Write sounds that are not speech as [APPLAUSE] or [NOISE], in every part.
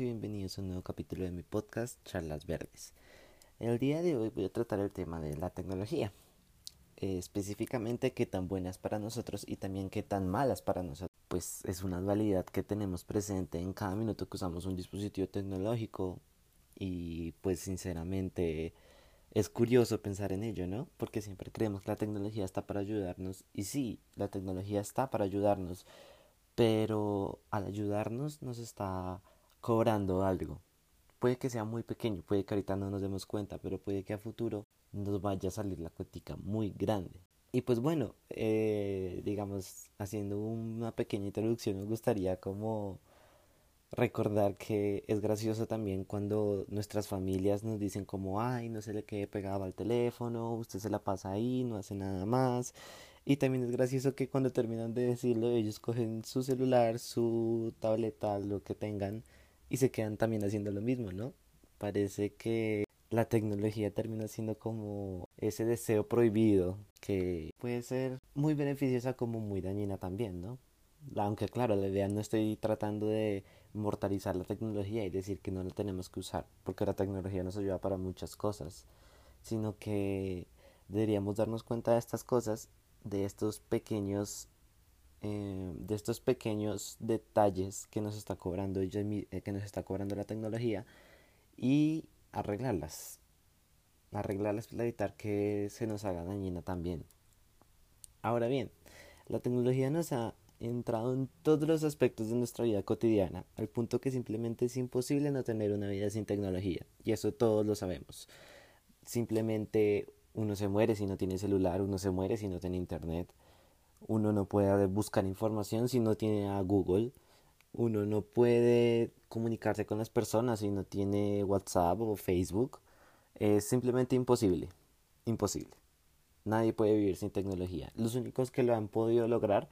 y bienvenidos a un nuevo capítulo de mi podcast Charlas Verdes. El día de hoy voy a tratar el tema de la tecnología, eh, específicamente qué tan buenas para nosotros y también qué tan malas para nosotros. Pues es una dualidad que tenemos presente en cada minuto que usamos un dispositivo tecnológico y pues sinceramente es curioso pensar en ello, ¿no? Porque siempre creemos que la tecnología está para ayudarnos y sí, la tecnología está para ayudarnos pero al ayudarnos nos está cobrando algo. Puede que sea muy pequeño, puede que ahorita no nos demos cuenta, pero puede que a futuro nos vaya a salir la cuentica muy grande. Y pues bueno, eh, digamos, haciendo una pequeña introducción, me gustaría como recordar que es gracioso también cuando nuestras familias nos dicen como, ay, no se le quede pegado al teléfono, usted se la pasa ahí, no hace nada más. Y también es gracioso que cuando terminan de decirlo, ellos cogen su celular, su tableta, lo que tengan, y se quedan también haciendo lo mismo, ¿no? Parece que la tecnología termina siendo como ese deseo prohibido que puede ser muy beneficiosa como muy dañina también, ¿no? Aunque claro, la idea no estoy tratando de mortalizar la tecnología y decir que no la tenemos que usar, porque la tecnología nos ayuda para muchas cosas, sino que deberíamos darnos cuenta de estas cosas de estos pequeños eh, de estos pequeños detalles que nos está cobrando eh, que nos está cobrando la tecnología y arreglarlas. Arreglarlas para evitar que se nos haga dañina también. Ahora bien la tecnología nos ha entrado en todos los aspectos de nuestra vida cotidiana al punto que simplemente es imposible no tener una vida sin tecnología y eso todos lo sabemos. Simplemente uno se muere si no tiene celular, uno se muere si no tiene internet, uno no puede buscar información si no tiene a Google, uno no puede comunicarse con las personas si no tiene WhatsApp o Facebook. Es simplemente imposible, imposible. Nadie puede vivir sin tecnología. Los únicos que lo han podido lograr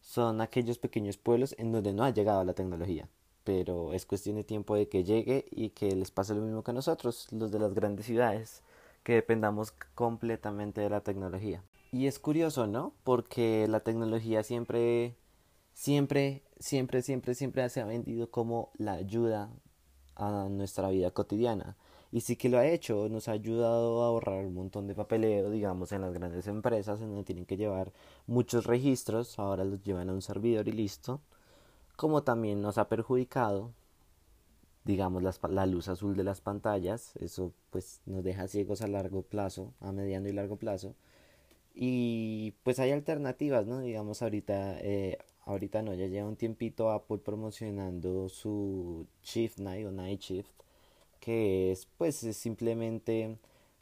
son aquellos pequeños pueblos en donde no ha llegado la tecnología. Pero es cuestión de tiempo de que llegue y que les pase lo mismo que a nosotros, los de las grandes ciudades que dependamos completamente de la tecnología. Y es curioso, ¿no? Porque la tecnología siempre, siempre, siempre, siempre, siempre se ha vendido como la ayuda a nuestra vida cotidiana. Y sí que lo ha hecho, nos ha ayudado a ahorrar un montón de papeleo, digamos, en las grandes empresas, en donde tienen que llevar muchos registros, ahora los llevan a un servidor y listo. Como también nos ha perjudicado digamos la luz azul de las pantallas eso pues nos deja ciegos a largo plazo a mediano y largo plazo y pues hay alternativas no digamos ahorita eh, ahorita no ya lleva un tiempito Apple promocionando su Shift Night o Night Shift que es pues es simplemente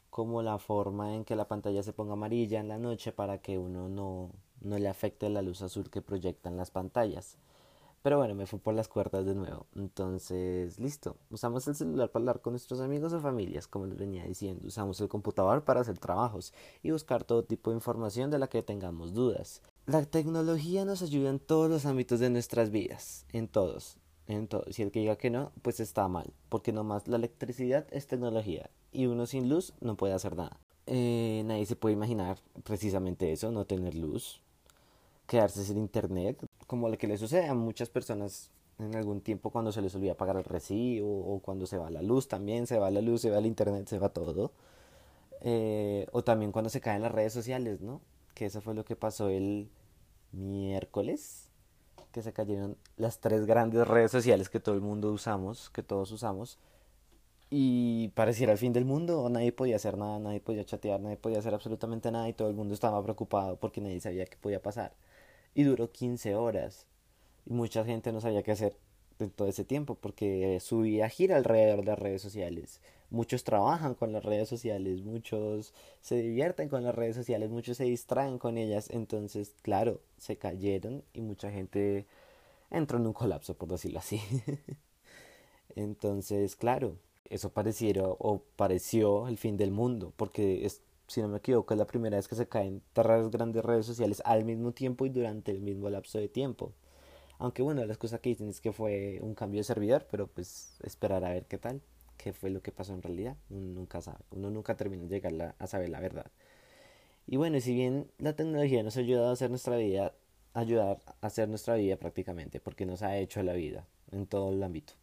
como la forma en que la pantalla se ponga amarilla en la noche para que uno no, no le afecte la luz azul que proyectan las pantallas pero bueno, me fui por las cuerdas de nuevo. Entonces, listo. Usamos el celular para hablar con nuestros amigos o familias, como les venía diciendo. Usamos el computador para hacer trabajos y buscar todo tipo de información de la que tengamos dudas. La tecnología nos ayuda en todos los ámbitos de nuestras vidas, en todos, en todos. Si el que diga que no, pues está mal, porque nomás la electricidad es tecnología y uno sin luz no puede hacer nada. Eh, nadie se puede imaginar precisamente eso, no tener luz, quedarse sin internet, como lo que le sucede a muchas personas en algún tiempo cuando se les olvida pagar el recibo o cuando se va la luz también, se va la luz, se va el internet, se va todo. Eh, o también cuando se caen las redes sociales, ¿no? Que eso fue lo que pasó el miércoles, que se cayeron las tres grandes redes sociales que todo el mundo usamos, que todos usamos, y pareciera el fin del mundo, nadie podía hacer nada, nadie podía chatear, nadie podía hacer absolutamente nada y todo el mundo estaba preocupado porque nadie sabía qué podía pasar y duró 15 horas. Y mucha gente no sabía qué hacer en todo ese tiempo porque su vida gira alrededor de las redes sociales. Muchos trabajan con las redes sociales, muchos se divierten con las redes sociales, muchos se distraen con ellas. Entonces, claro, se cayeron y mucha gente entró en un colapso, por decirlo así. [LAUGHS] Entonces, claro, eso pareciera o pareció el fin del mundo porque es si no me equivoco, es la primera vez que se caen tres grandes redes sociales al mismo tiempo y durante el mismo lapso de tiempo. Aunque bueno, las cosas que dicen es que fue un cambio de servidor, pero pues esperar a ver qué tal, qué fue lo que pasó en realidad. Uno nunca sabe, uno nunca termina de llegar a saber la verdad. Y bueno, si bien la tecnología nos ha ayudado a hacer nuestra vida, ayudar a hacer nuestra vida prácticamente, porque nos ha hecho la vida en todo el ámbito.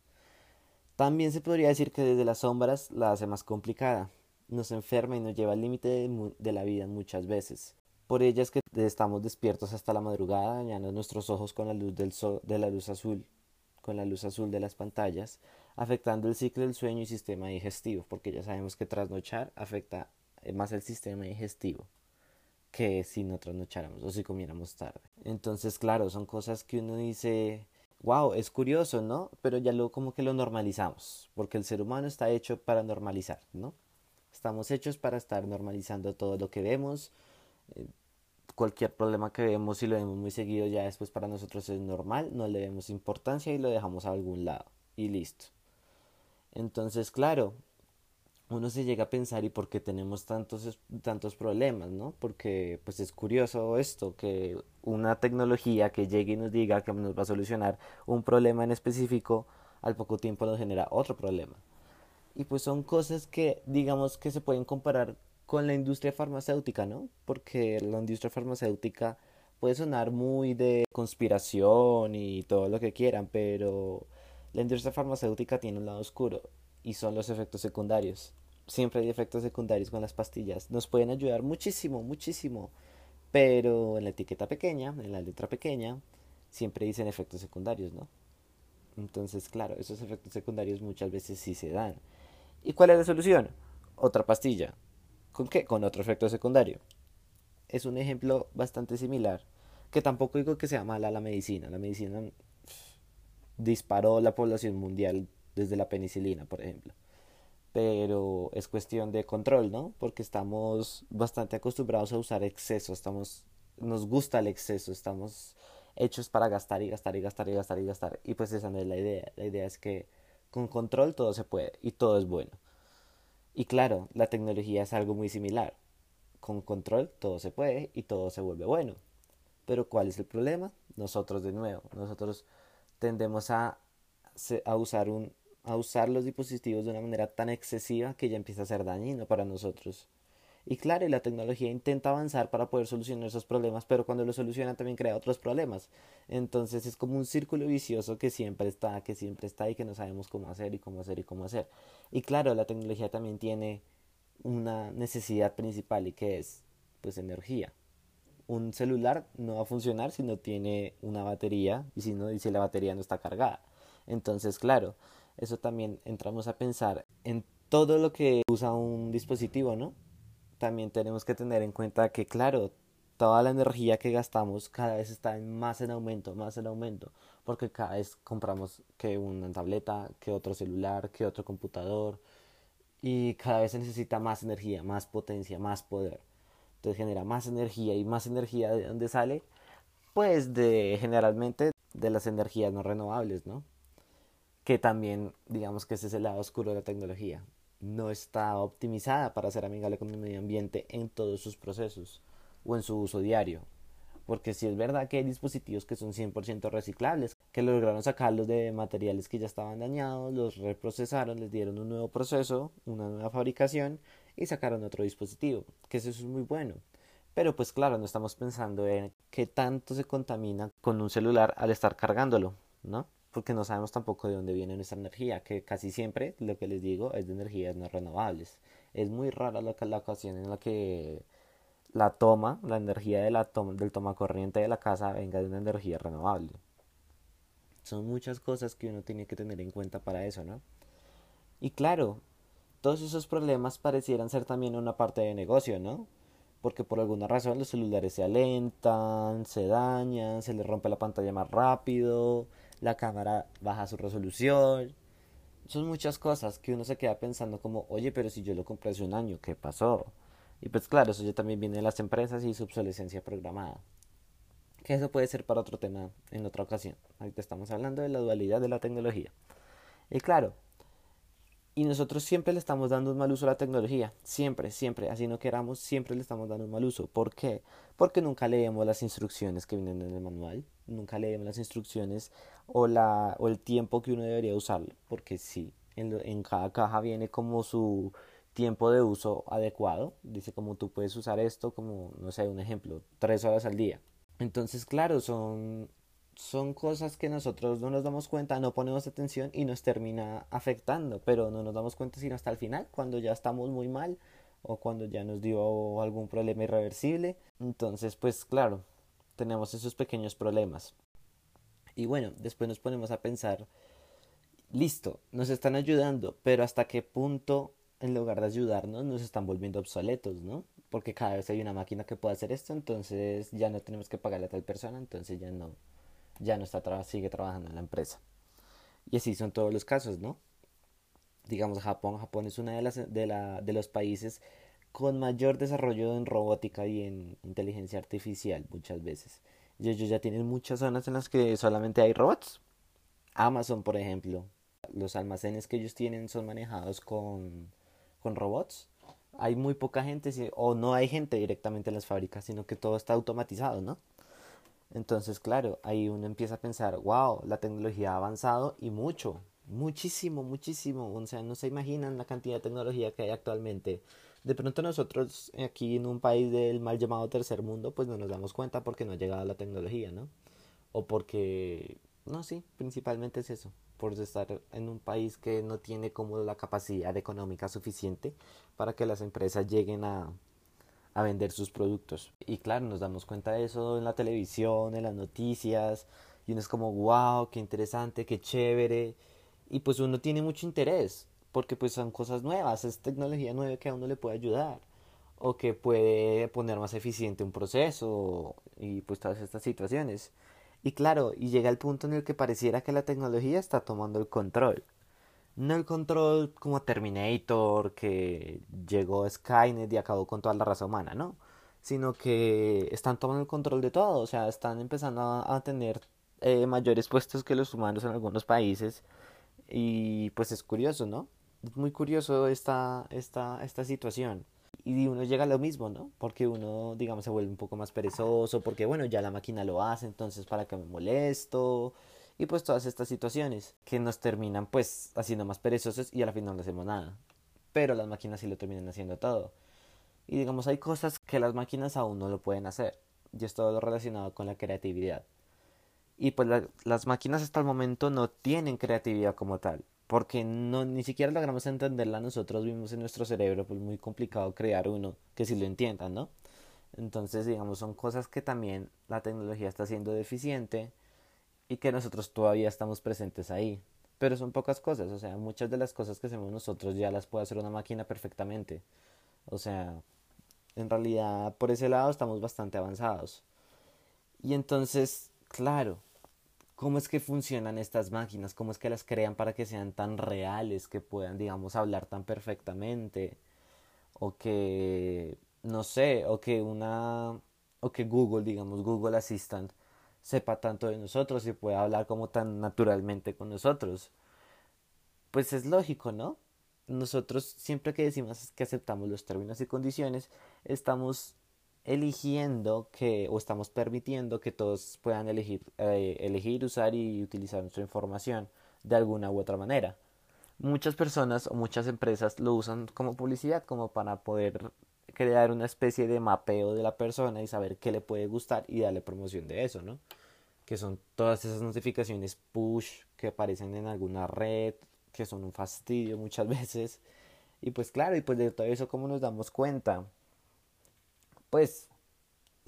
También se podría decir que desde las sombras la hace más complicada, nos enferma y nos lleva al límite de, la vida muchas veces. Por ella es que estamos despiertos hasta la madrugada, dañando nuestros ojos con la luz del sol, de la luz azul, con la luz azul de las pantallas, afectando el ciclo del sueño y sistema digestivo, porque ya sabemos que trasnochar afecta más el sistema digestivo que si no trasnocháramos o si comiéramos tarde. Entonces, claro, son cosas que uno dice, wow, es curioso, ¿no? Pero ya luego como que lo normalizamos, porque el ser humano está hecho para normalizar, ¿no? Estamos hechos para estar normalizando todo lo que vemos. Eh, cualquier problema que vemos y lo vemos muy seguido ya después para nosotros es normal, no le demos importancia y lo dejamos a algún lado y listo. Entonces, claro, uno se llega a pensar y por qué tenemos tantos, tantos problemas, ¿no? Porque pues es curioso esto, que una tecnología que llegue y nos diga que nos va a solucionar un problema en específico, al poco tiempo nos genera otro problema. Y pues son cosas que digamos que se pueden comparar con la industria farmacéutica, ¿no? Porque la industria farmacéutica puede sonar muy de conspiración y todo lo que quieran, pero la industria farmacéutica tiene un lado oscuro y son los efectos secundarios. Siempre hay efectos secundarios con las pastillas. Nos pueden ayudar muchísimo, muchísimo. Pero en la etiqueta pequeña, en la letra pequeña, siempre dicen efectos secundarios, ¿no? Entonces, claro, esos efectos secundarios muchas veces sí se dan. ¿Y cuál es la solución? Otra pastilla. ¿Con qué? Con otro efecto secundario. Es un ejemplo bastante similar, que tampoco digo que sea mala la medicina. La medicina disparó la población mundial desde la penicilina, por ejemplo. Pero es cuestión de control, ¿no? Porque estamos bastante acostumbrados a usar exceso, estamos, nos gusta el exceso, estamos hechos para gastar y gastar y gastar y gastar y gastar. Y pues esa no es la idea. La idea es que con control todo se puede y todo es bueno. Y claro, la tecnología es algo muy similar. Con control todo se puede y todo se vuelve bueno. Pero ¿cuál es el problema? Nosotros de nuevo, nosotros tendemos a, usar a usar los dispositivos de una manera tan excesiva que ya empieza a ser dañino para nosotros. Y claro, la tecnología intenta avanzar para poder solucionar esos problemas, pero cuando lo soluciona también crea otros problemas. Entonces es como un círculo vicioso que siempre está, que siempre está y que no sabemos cómo hacer y cómo hacer y cómo hacer. Y claro, la tecnología también tiene una necesidad principal y que es pues energía. Un celular no va a funcionar si no tiene una batería y si no y si la batería no está cargada. Entonces, claro, eso también entramos a pensar en todo lo que usa un dispositivo, ¿no? También tenemos que tener en cuenta que, claro, toda la energía que gastamos cada vez está más en aumento, más en aumento, porque cada vez compramos que una tableta, que otro celular, que otro computador, y cada vez se necesita más energía, más potencia, más poder. Entonces genera más energía y más energía de dónde sale, pues de generalmente de las energías no renovables, ¿no? que también digamos que ese es el lado oscuro de la tecnología. No está optimizada para ser amigable con el medio ambiente en todos sus procesos o en su uso diario. Porque si es verdad que hay dispositivos que son 100% reciclables, que lograron sacarlos de materiales que ya estaban dañados, los reprocesaron, les dieron un nuevo proceso, una nueva fabricación y sacaron otro dispositivo, que eso es muy bueno. Pero pues claro, no estamos pensando en qué tanto se contamina con un celular al estar cargándolo, ¿no? Porque no sabemos tampoco de dónde viene nuestra energía, que casi siempre, lo que les digo, es de energías no renovables. Es muy rara la, ocasión en la que la toma, la energía de la toma, del toma corriente de la casa venga de una energía renovable. Son muchas cosas que uno tiene que tener en cuenta para eso, ¿no? Y claro, todos esos problemas parecieran ser también una parte de negocio, ¿no? Porque por alguna razón los celulares se alentan, se dañan, se les rompe la pantalla más rápido, la cámara baja su resolución. Son muchas cosas que uno se queda pensando como, oye, pero si yo lo compré hace un año, ¿qué pasó? Y pues claro, eso ya también viene de las empresas y su obsolescencia programada. Que eso puede ser para otro tema en otra ocasión. Ahorita estamos hablando de la dualidad de la tecnología. Y claro, y nosotros siempre le estamos dando un mal uso a la tecnología. Siempre, siempre. Así no queramos, siempre le estamos dando un mal uso. ¿Por qué? Porque nunca leemos las instrucciones que vienen en el manual. Nunca leemos las instrucciones o, la, o el tiempo que uno debería usarlo. Porque sí, en, en cada caja viene como su tiempo de uso adecuado. Dice como tú puedes usar esto como, no sé, un ejemplo, tres horas al día. Entonces, claro, son son cosas que nosotros no nos damos cuenta, no ponemos atención y nos termina afectando, pero no nos damos cuenta sino hasta el final, cuando ya estamos muy mal o cuando ya nos dio algún problema irreversible. Entonces, pues claro, tenemos esos pequeños problemas. Y bueno, después nos ponemos a pensar, listo, nos están ayudando, pero hasta qué punto en lugar de ayudarnos nos están volviendo obsoletos, ¿no? Porque cada vez hay una máquina que puede hacer esto, entonces ya no tenemos que pagarle a tal persona, entonces ya no, ya no está sigue trabajando en la empresa. Y así son todos los casos, ¿no? Digamos Japón, Japón es uno de, las, de, la, de los países con mayor desarrollo en robótica y en inteligencia artificial muchas veces. Y ellos ya tienen muchas zonas en las que solamente hay robots. Amazon, por ejemplo, los almacenes que ellos tienen son manejados con, con robots. Hay muy poca gente o no hay gente directamente en las fábricas, sino que todo está automatizado, ¿no? Entonces, claro, ahí uno empieza a pensar, wow, la tecnología ha avanzado y mucho, muchísimo, muchísimo. O sea, no se imaginan la cantidad de tecnología que hay actualmente. De pronto nosotros aquí en un país del mal llamado tercer mundo, pues no nos damos cuenta porque no ha llegado la tecnología, ¿no? O porque, no, sí, principalmente es eso, por estar en un país que no tiene como la capacidad económica suficiente para que las empresas lleguen a, a vender sus productos. Y claro, nos damos cuenta de eso en la televisión, en las noticias, y uno es como, wow, qué interesante, qué chévere. Y pues uno tiene mucho interés, porque pues son cosas nuevas, es tecnología nueva que a uno le puede ayudar, o que puede poner más eficiente un proceso, y pues todas estas situaciones. Y claro, y llega el punto en el que pareciera que la tecnología está tomando el control no el control como Terminator que llegó Skynet y acabó con toda la raza humana, ¿no? Sino que están tomando el control de todo, o sea, están empezando a, tener eh, mayores puestos que los humanos en algunos países y pues es curioso, ¿no? Muy curioso esta, esta, esta situación. Y uno llega a lo mismo, ¿no? Porque uno, digamos, se vuelve un poco más perezoso, porque bueno, ya la máquina lo hace, entonces para qué me molesto, y pues todas estas situaciones que nos terminan pues haciendo más perezosos y al final no hacemos nada. Pero las máquinas sí lo terminan haciendo todo. Y digamos, hay cosas que las máquinas aún no lo pueden hacer. Y es todo lo relacionado con la creatividad. Y pues las máquinas hasta el momento no tienen creatividad como tal. Porque no, ni siquiera logramos entenderla nosotros vimos en nuestro cerebro. Pues muy complicado crear uno que sí lo entiendan, ¿no? Entonces, digamos, son cosas que también la tecnología está siendo deficiente y que nosotros todavía estamos presentes ahí. Pero son pocas cosas, o sea, muchas de las cosas que hacemos nosotros ya las puede hacer una máquina perfectamente. O sea, en realidad por ese lado estamos bastante avanzados. Y entonces, claro, ¿cómo es que funcionan estas máquinas? ¿Cómo es que las crean para que sean tan reales, que puedan, digamos, hablar tan perfectamente? O que, no sé, o que una, o que Google, digamos, Google Assistant, sepa tanto de nosotros y pueda hablar como tan naturalmente con nosotros. Pues es lógico, ¿no? Nosotros siempre que decimos que aceptamos los términos y condiciones, estamos eligiendo que o estamos permitiendo que todos puedan elegir, eh, elegir, usar y utilizar nuestra información de alguna u otra manera. Muchas personas o muchas empresas lo usan como publicidad, como para poder crear una especie de mapeo de la persona y saber qué le puede gustar y darle promoción de eso, ¿no? Que son todas esas notificaciones push que aparecen en alguna red, que son un fastidio muchas [LAUGHS] veces. Y pues claro, y pues de todo eso, ¿cómo nos damos cuenta? Pues,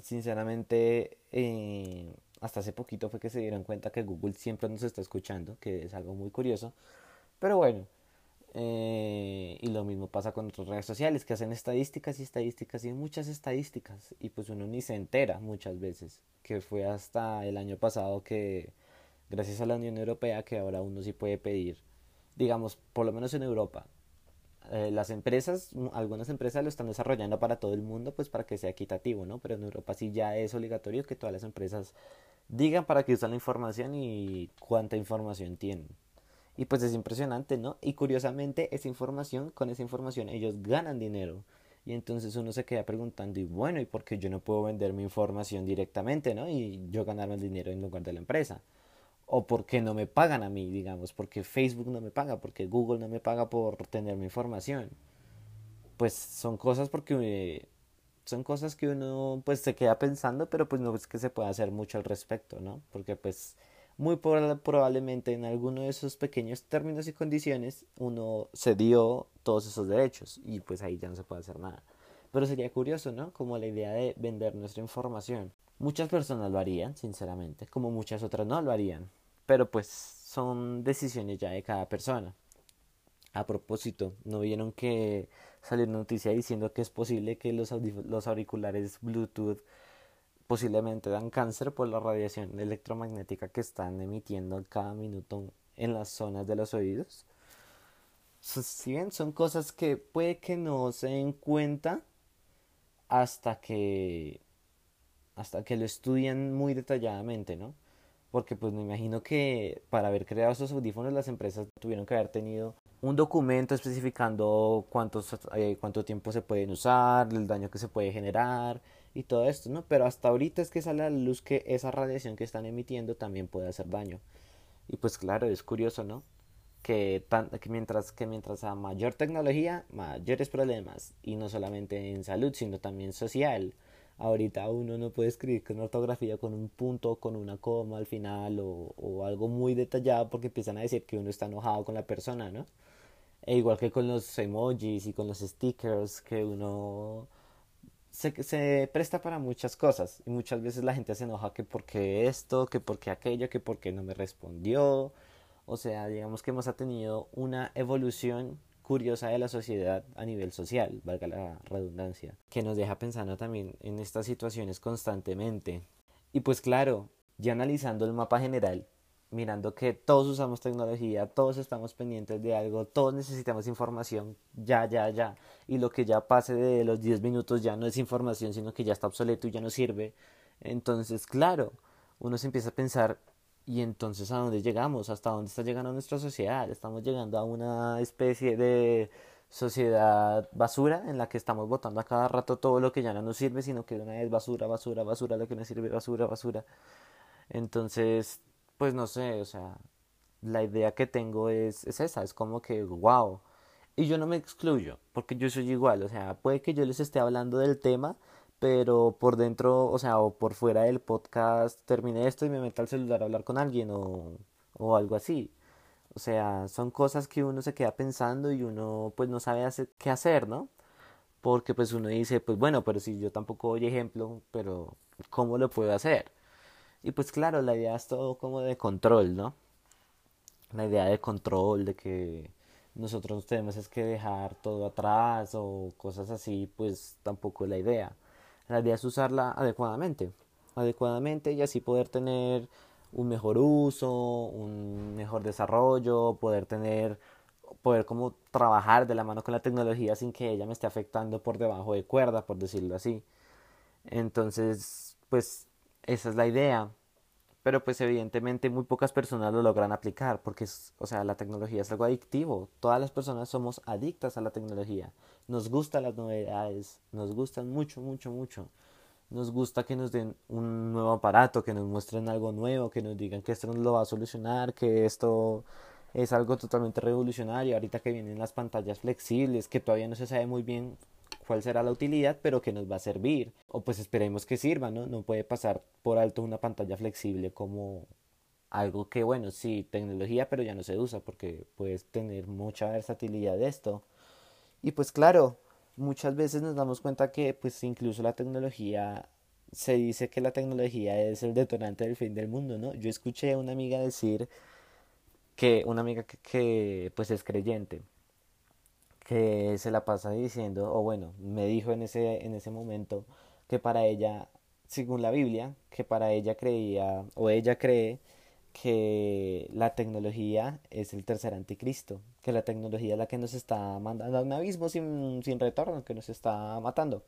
sinceramente, eh, hasta hace poquito fue que se dieron cuenta que Google siempre nos está escuchando, que es algo muy curioso. Pero bueno, eh, y lo mismo pasa con otras redes sociales que hacen estadísticas y estadísticas y muchas estadísticas y pues uno ni se entera muchas veces que fue hasta el año pasado que gracias a la Unión Europea que ahora uno sí puede pedir digamos por lo menos en Europa eh, las empresas algunas empresas lo están desarrollando para todo el mundo pues para que sea equitativo no pero en Europa sí ya es obligatorio que todas las empresas digan para qué usan la información y cuánta información tienen y pues es impresionante, ¿no? Y curiosamente, esa información, con esa información ellos ganan dinero. Y entonces uno se queda preguntando, y bueno, ¿y por qué yo no puedo vender mi información directamente, ¿no? Y yo ganarme el dinero en lugar de la empresa. O por qué no me pagan a mí, digamos, porque Facebook no me paga, porque Google no me paga por tener mi información. Pues son cosas porque son cosas que uno pues se queda pensando, pero pues no es que se pueda hacer mucho al respecto, ¿no? Porque pues muy probablemente en alguno de esos pequeños términos y condiciones uno cedió todos esos derechos y pues ahí ya no se puede hacer nada. Pero sería curioso, ¿no? Como la idea de vender nuestra información. Muchas personas lo harían, sinceramente, como muchas otras no lo harían. Pero pues son decisiones ya de cada persona. A propósito, ¿no vieron que salió una noticia diciendo que es posible que los, los auriculares Bluetooth posiblemente dan cáncer por la radiación electromagnética que están emitiendo cada minuto en las zonas de los oídos? Si bien son cosas que puede que no se den cuenta hasta que hasta que lo estudian muy detalladamente, ¿no? Porque pues me imagino que para haber creado esos audífonos las empresas tuvieron que haber tenido un documento especificando cuántos, eh, cuánto tiempo se pueden usar, el daño que se puede generar y todo esto, ¿no? Pero hasta ahorita es que sale a la luz que esa radiación que están emitiendo también puede hacer daño. Y pues claro, es curioso, ¿no? Que, tan, que, mientras, que mientras a mayor tecnología, mayores problemas. Y no solamente en salud, sino también social. Ahorita uno no puede escribir con ortografía con un punto, con una coma al final o, o algo muy detallado porque empiezan a decir que uno está enojado con la persona, ¿no? E igual que con los emojis y con los stickers que uno se, se presta para muchas cosas y muchas veces la gente se enoja que porque esto, que porque aquello, que porque no me respondió. O sea, digamos que hemos tenido una evolución curiosa de la sociedad a nivel social, valga la redundancia, que nos deja pensando también en estas situaciones constantemente. Y pues claro, ya analizando el mapa general, mirando que todos usamos tecnología, todos estamos pendientes de algo, todos necesitamos información ya, ya, ya. Y lo que ya pase de los 10 minutos ya no es información, sino que ya está obsoleto y ya no sirve. Entonces, claro, uno se empieza a pensar, y entonces, ¿a dónde llegamos? ¿Hasta dónde está llegando nuestra sociedad? Estamos llegando a una especie de sociedad basura en la que estamos botando a cada rato todo lo que ya no nos sirve, sino que de una vez basura, basura, basura, lo que nos sirve, basura, basura. Entonces, pues no sé, o sea, la idea que tengo es, es esa, es como que, wow. Y yo no me excluyo, porque yo soy igual, o sea, puede que yo les esté hablando del tema, pero por dentro, o sea, o por fuera del podcast termine esto y me meta al celular a hablar con alguien o, o algo así. O sea, son cosas que uno se queda pensando y uno pues no sabe hacer, qué hacer, ¿no? Porque pues uno dice, pues bueno, pero si yo tampoco doy ejemplo, pero ¿cómo lo puedo hacer? Y pues claro, la idea es todo como de control, ¿no? La idea de control, de que nosotros tenemos es que dejar todo atrás o cosas así, pues tampoco es la idea. La idea es usarla adecuadamente, adecuadamente y así poder tener un mejor uso, un mejor desarrollo, poder tener, poder como trabajar de la mano con la tecnología sin que ella me esté afectando por debajo de cuerda, por decirlo así. Entonces, pues esa es la idea. Pero pues evidentemente muy pocas personas lo logran aplicar porque es, o sea, la tecnología es algo adictivo. Todas las personas somos adictas a la tecnología. Nos gustan las novedades, nos gustan mucho, mucho, mucho. Nos gusta que nos den un nuevo aparato, que nos muestren algo nuevo, que nos digan que esto nos lo va a solucionar, que esto es algo totalmente revolucionario. Ahorita que vienen las pantallas flexibles, que todavía no se sabe muy bien cuál será la utilidad, pero que nos va a servir. O pues esperemos que sirva, ¿no? No puede pasar por alto una pantalla flexible como algo que, bueno, sí, tecnología, pero ya no se usa porque puedes tener mucha versatilidad de esto. Y pues claro, muchas veces nos damos cuenta que pues incluso la tecnología se dice que la tecnología es el detonante del fin del mundo, ¿no? Yo escuché a una amiga decir que una amiga que, que pues es creyente que se la pasa diciendo, o bueno, me dijo en ese, en ese momento que para ella, según la Biblia, que para ella creía, o ella cree que la tecnología es el tercer anticristo, que la tecnología es la que nos está mandando a un abismo sin, sin retorno, que nos está matando.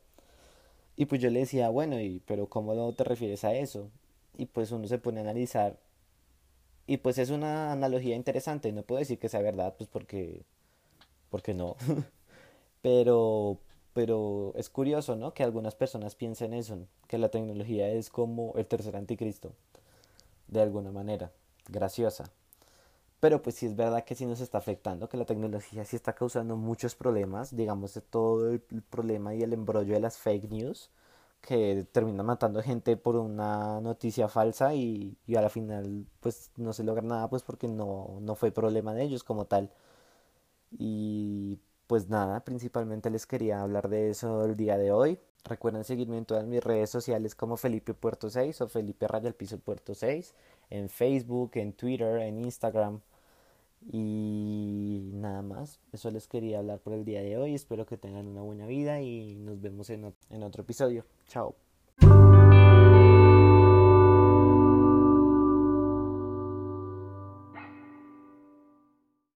Y pues yo le decía, bueno, y, pero ¿cómo no te refieres a eso? Y pues uno se pone a analizar. Y pues es una analogía interesante, no puedo decir que sea verdad, pues porque porque no. [LAUGHS] pero, pero es curioso, ¿no? Que algunas personas piensen eso, que la tecnología es como el tercer anticristo, de alguna manera, graciosa. Pero pues sí es verdad que sí nos está afectando, que la tecnología sí está causando muchos problemas, digamos de todo el problema y el embrollo de las fake news, que termina matando gente por una noticia falsa y, y a la final pues no se logra nada pues porque no, no fue problema de ellos como tal. Y pues nada, principalmente les quería hablar de eso el día de hoy. Recuerden seguirme en todas mis redes sociales como Felipe Puerto 6 o Felipe Raya el Piso Puerto 6, en Facebook, en Twitter, en Instagram. Y nada más, eso les quería hablar por el día de hoy. Espero que tengan una buena vida y nos vemos en, en otro episodio. Chao.